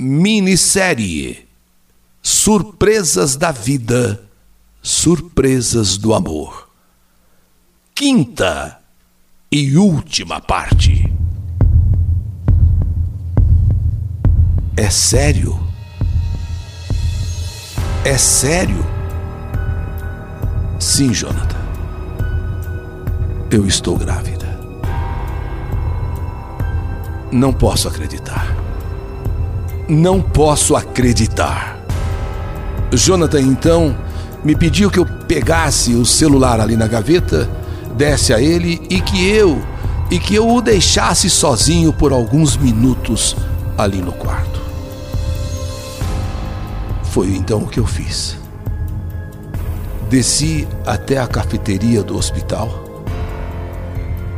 minissérie Surpresas da Vida, Surpresas do Amor. Quinta e última parte. É sério? É sério? Sim, Jonathan. Eu estou grávida. Não posso acreditar. Não posso acreditar. Jonathan então me pediu que eu pegasse o celular ali na gaveta, desse a ele e que eu e que eu o deixasse sozinho por alguns minutos ali no quarto. Foi então o que eu fiz. Desci até a cafeteria do hospital,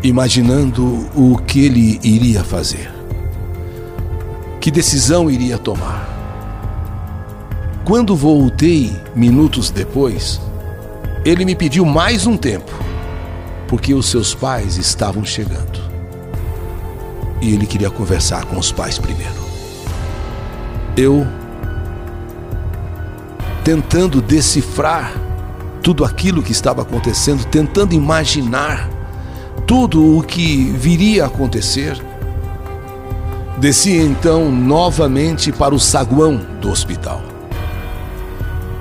imaginando o que ele iria fazer. Que decisão iria tomar? Quando voltei minutos depois, ele me pediu mais um tempo, porque os seus pais estavam chegando. E ele queria conversar com os pais primeiro. Eu, tentando decifrar tudo aquilo que estava acontecendo, tentando imaginar tudo o que viria a acontecer, desci então novamente para o saguão do hospital.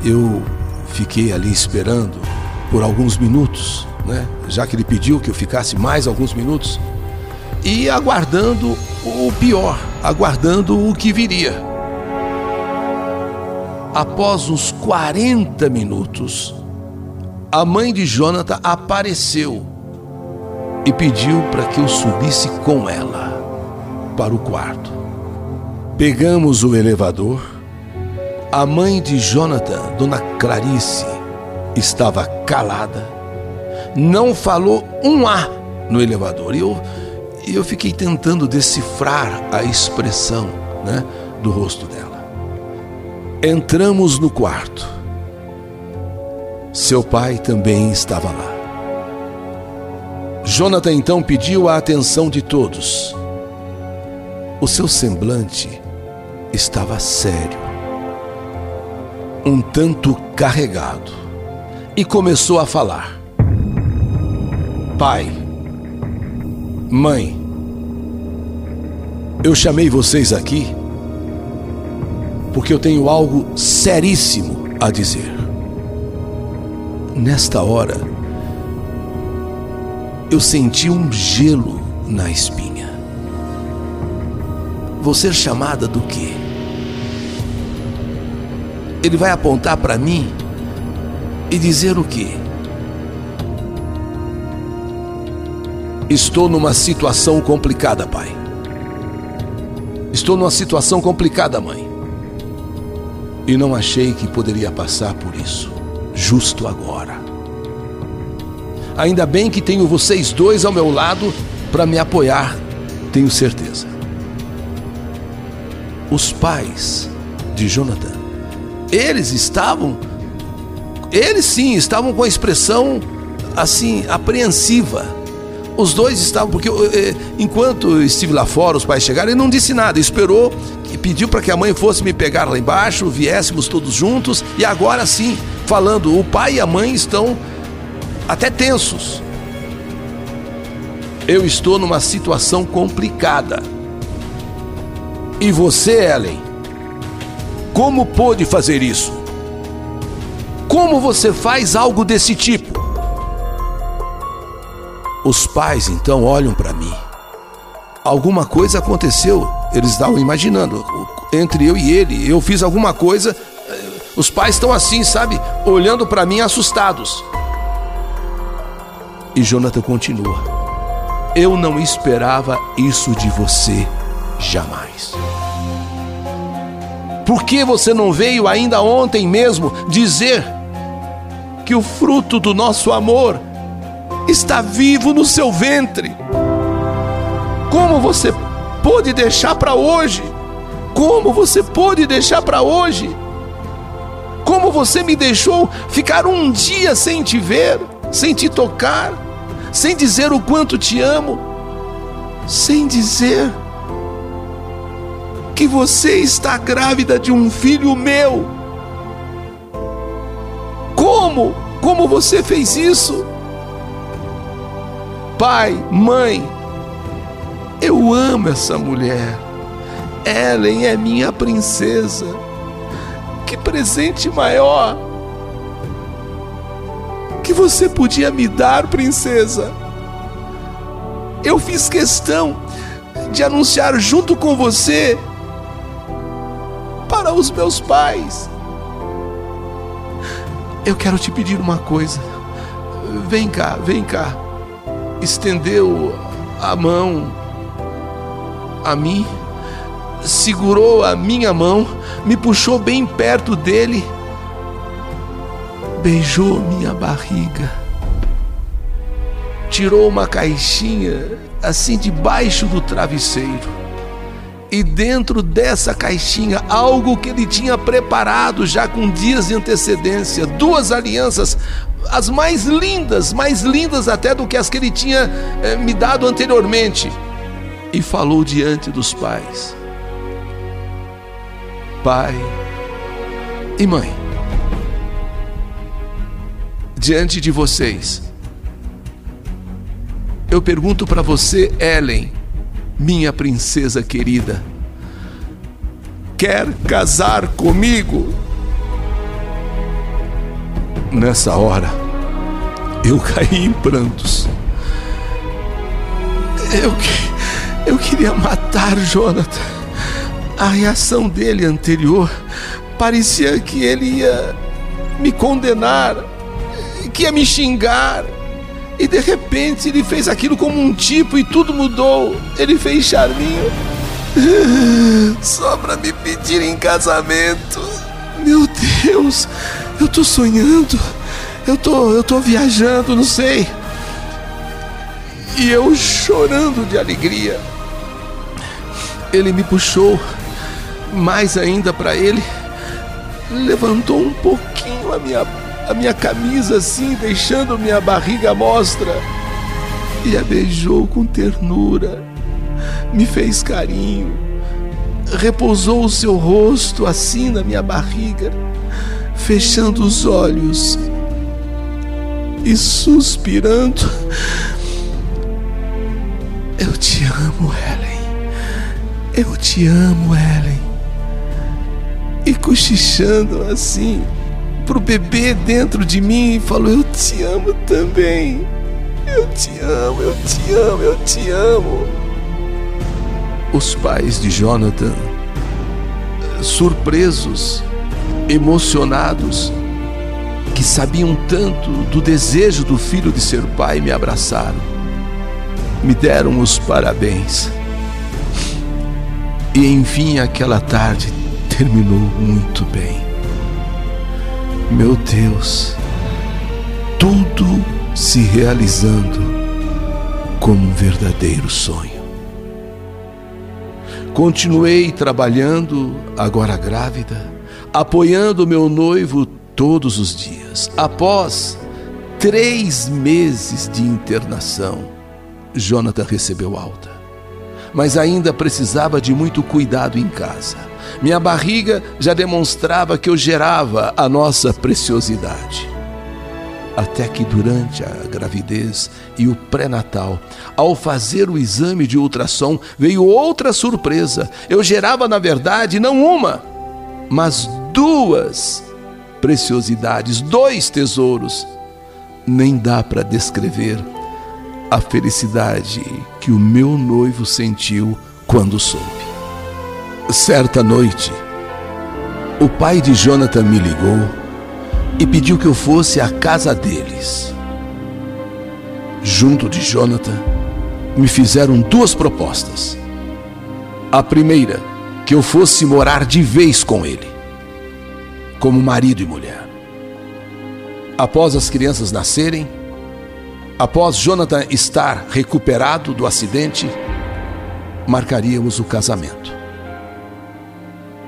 Eu fiquei ali esperando por alguns minutos, né? Já que ele pediu que eu ficasse mais alguns minutos e aguardando o pior, aguardando o que viria. Após uns 40 minutos, a mãe de Jonathan apareceu e pediu para que eu subisse com ela para o quarto. Pegamos o elevador a mãe de Jonathan, Dona Clarice, estava calada, não falou um A no elevador. Eu, eu fiquei tentando decifrar a expressão né, do rosto dela. Entramos no quarto. Seu pai também estava lá. Jonathan então pediu a atenção de todos. O seu semblante estava sério um tanto carregado e começou a falar: Pai, mãe, eu chamei vocês aqui porque eu tenho algo seríssimo a dizer. Nesta hora, eu senti um gelo na espinha. Vou ser chamada do quê? ele vai apontar para mim e dizer o quê? Estou numa situação complicada, pai. Estou numa situação complicada, mãe. E não achei que poderia passar por isso, justo agora. Ainda bem que tenho vocês dois ao meu lado para me apoiar, tenho certeza. Os pais de Jonathan eles estavam, eles sim, estavam com a expressão assim, apreensiva. Os dois estavam, porque eh, enquanto estive lá fora, os pais chegaram, ele não disse nada, esperou e pediu para que a mãe fosse me pegar lá embaixo, viéssemos todos juntos, e agora sim, falando, o pai e a mãe estão até tensos. Eu estou numa situação complicada. E você, Ellen, como pôde fazer isso? Como você faz algo desse tipo? Os pais então olham para mim. Alguma coisa aconteceu, eles estavam imaginando. Entre eu e ele, eu fiz alguma coisa. Os pais estão assim, sabe? Olhando para mim assustados. E Jonathan continua: Eu não esperava isso de você jamais. Por que você não veio ainda ontem mesmo dizer que o fruto do nosso amor está vivo no seu ventre? Como você pôde deixar para hoje? Como você pôde deixar para hoje? Como você me deixou ficar um dia sem te ver, sem te tocar, sem dizer o quanto te amo, sem dizer que você está grávida de um filho meu. Como? Como você fez isso? Pai, mãe, eu amo essa mulher. Ellen é minha princesa. Que presente maior que você podia me dar, princesa. Eu fiz questão de anunciar junto com você para os meus pais. Eu quero te pedir uma coisa. Vem cá, vem cá. Estendeu a mão a mim, segurou a minha mão, me puxou bem perto dele, beijou minha barriga, tirou uma caixinha assim debaixo do travesseiro. E dentro dessa caixinha, algo que ele tinha preparado já com dias de antecedência, duas alianças, as mais lindas, mais lindas até do que as que ele tinha eh, me dado anteriormente. E falou diante dos pais: Pai e mãe, diante de vocês, eu pergunto para você, Ellen, minha princesa querida, quer casar comigo? Nessa hora, eu caí em prantos. Eu, eu queria matar Jonathan. A reação dele anterior parecia que ele ia me condenar, que ia me xingar e de repente ele fez aquilo como um tipo e tudo mudou. Ele fez charminho só para me pedir em casamento. Meu Deus, eu tô sonhando. Eu tô, eu tô viajando, não sei. E eu chorando de alegria. Ele me puxou mais ainda para ele, levantou um pouquinho a minha a minha camisa assim, deixando minha barriga à mostra. E a beijou com ternura, me fez carinho, repousou o seu rosto assim na minha barriga, fechando os olhos e suspirando. Eu te amo, Ellen. Eu te amo, Ellen. E cochichando assim, pro bebê dentro de mim e falou: Eu te amo também. Eu te amo, eu te amo, eu te amo. Os pais de Jonathan, surpresos, emocionados, que sabiam tanto do desejo do filho de ser pai, me abraçaram, me deram os parabéns. E enfim, aquela tarde terminou muito bem. Meu Deus, tudo se realizando como um verdadeiro sonho. Continuei trabalhando, agora grávida, apoiando meu noivo todos os dias. Após três meses de internação, Jonathan recebeu alta, mas ainda precisava de muito cuidado em casa minha barriga já demonstrava que eu gerava a nossa preciosidade. Até que durante a gravidez e o pré-natal, ao fazer o exame de ultrassom, veio outra surpresa. Eu gerava, na verdade, não uma, mas duas preciosidades, dois tesouros. Nem dá para descrever a felicidade que o meu noivo sentiu quando soube. Certa noite, o pai de Jonathan me ligou e pediu que eu fosse à casa deles. Junto de Jonathan, me fizeram duas propostas. A primeira, que eu fosse morar de vez com ele, como marido e mulher. Após as crianças nascerem, após Jonathan estar recuperado do acidente, marcaríamos o casamento.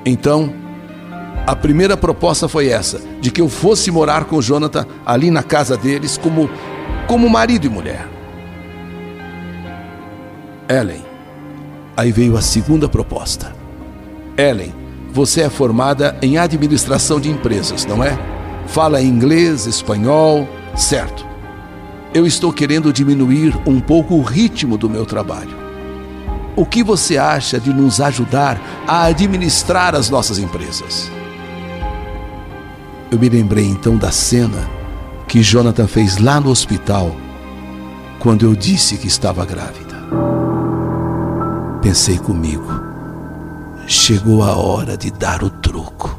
Então, a primeira proposta foi essa, de que eu fosse morar com o Jonathan ali na casa deles como como marido e mulher. Ellen. Aí veio a segunda proposta. Ellen, você é formada em administração de empresas, não é? Fala inglês, espanhol, certo. Eu estou querendo diminuir um pouco o ritmo do meu trabalho. O que você acha de nos ajudar a administrar as nossas empresas? Eu me lembrei então da cena que Jonathan fez lá no hospital quando eu disse que estava grávida. Pensei comigo, chegou a hora de dar o troco.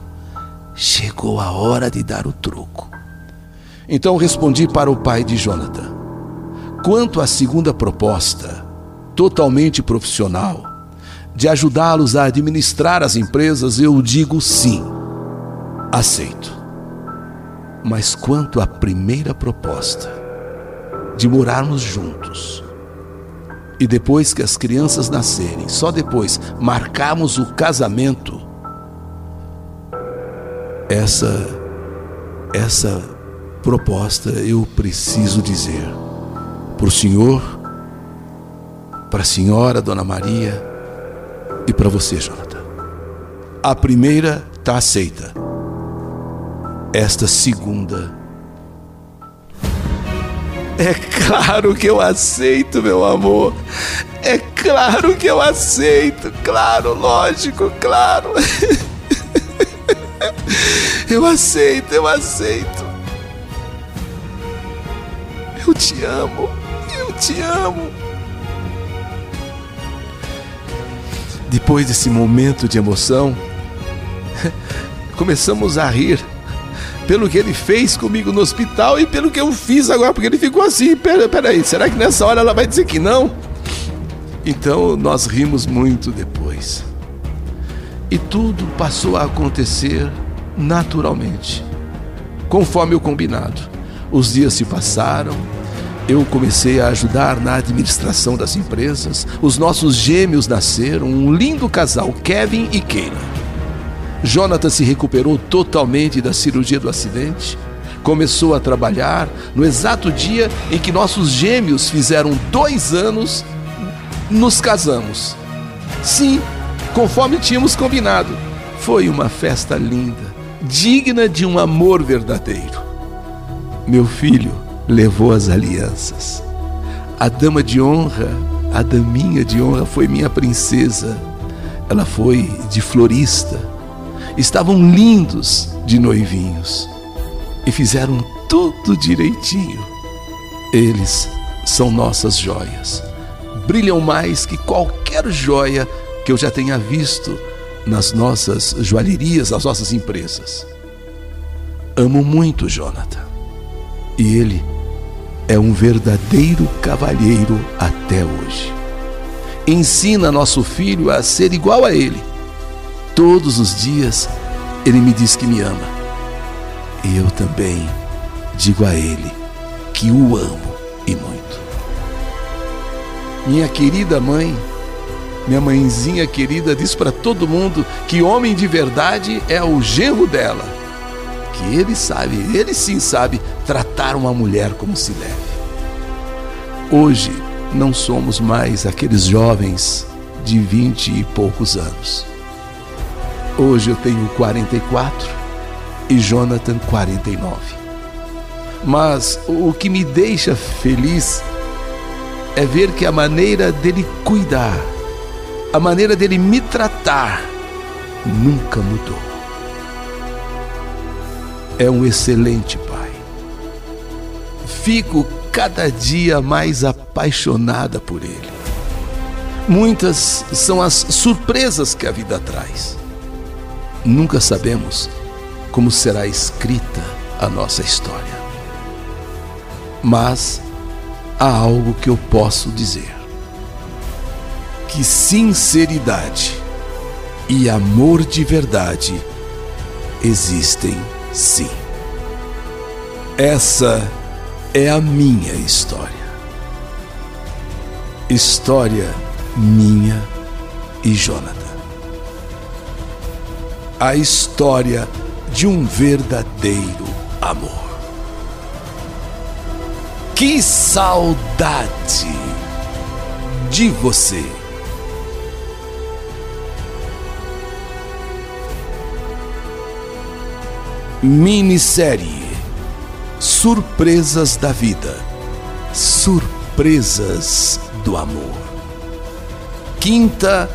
Chegou a hora de dar o troco. Então respondi para o pai de Jonathan: Quanto à segunda proposta, totalmente profissional, de ajudá-los a administrar as empresas, eu digo sim, aceito. Mas quanto à primeira proposta, de morarmos juntos, e depois que as crianças nascerem, só depois marcarmos o casamento, essa essa proposta eu preciso dizer o senhor, para a senhora, Dona Maria e para você, Jonathan. A primeira está aceita. Esta segunda é claro que eu aceito, meu amor. É claro que eu aceito. Claro, lógico, claro. Eu aceito, eu aceito. Eu te amo. Eu te amo. Depois desse momento de emoção, começamos a rir pelo que ele fez comigo no hospital e pelo que eu fiz agora, porque ele ficou assim: pera, peraí, será que nessa hora ela vai dizer que não? Então nós rimos muito depois. E tudo passou a acontecer naturalmente, conforme o combinado. Os dias se passaram, eu comecei a ajudar na administração das empresas, os nossos gêmeos nasceram, um lindo casal, Kevin e Keila. Jonathan se recuperou totalmente da cirurgia do acidente. Começou a trabalhar no exato dia em que nossos gêmeos fizeram dois anos, nos casamos. Sim, conforme tínhamos combinado. Foi uma festa linda, digna de um amor verdadeiro. Meu filho levou as alianças. A dama de honra, a daminha de honra foi minha princesa. Ela foi de florista estavam lindos de noivinhos e fizeram tudo direitinho. Eles são nossas joias. Brilham mais que qualquer joia que eu já tenha visto nas nossas joalherias, nas nossas empresas. Amo muito Jonathan. E ele é um verdadeiro cavalheiro até hoje. Ensina nosso filho a ser igual a ele Todos os dias ele me diz que me ama. E eu também digo a ele que o amo e muito. Minha querida mãe, minha mãezinha querida, diz para todo mundo que homem de verdade é o genro dela. Que ele sabe, ele sim sabe tratar uma mulher como se deve. Hoje não somos mais aqueles jovens de vinte e poucos anos. Hoje eu tenho 44 e Jonathan 49. Mas o que me deixa feliz é ver que a maneira dele cuidar, a maneira dele me tratar, nunca mudou. É um excelente pai. Fico cada dia mais apaixonada por ele. Muitas são as surpresas que a vida traz nunca sabemos como será escrita a nossa história. Mas há algo que eu posso dizer: que sinceridade e amor de verdade existem sim. Essa é a minha história. História minha e Jonathan. A história de um verdadeiro amor. Que saudade de você! Minissérie Surpresas da Vida. Surpresas do Amor. Quinta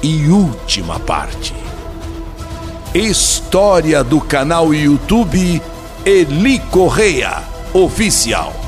e última parte. História do canal YouTube Eli Correia Oficial.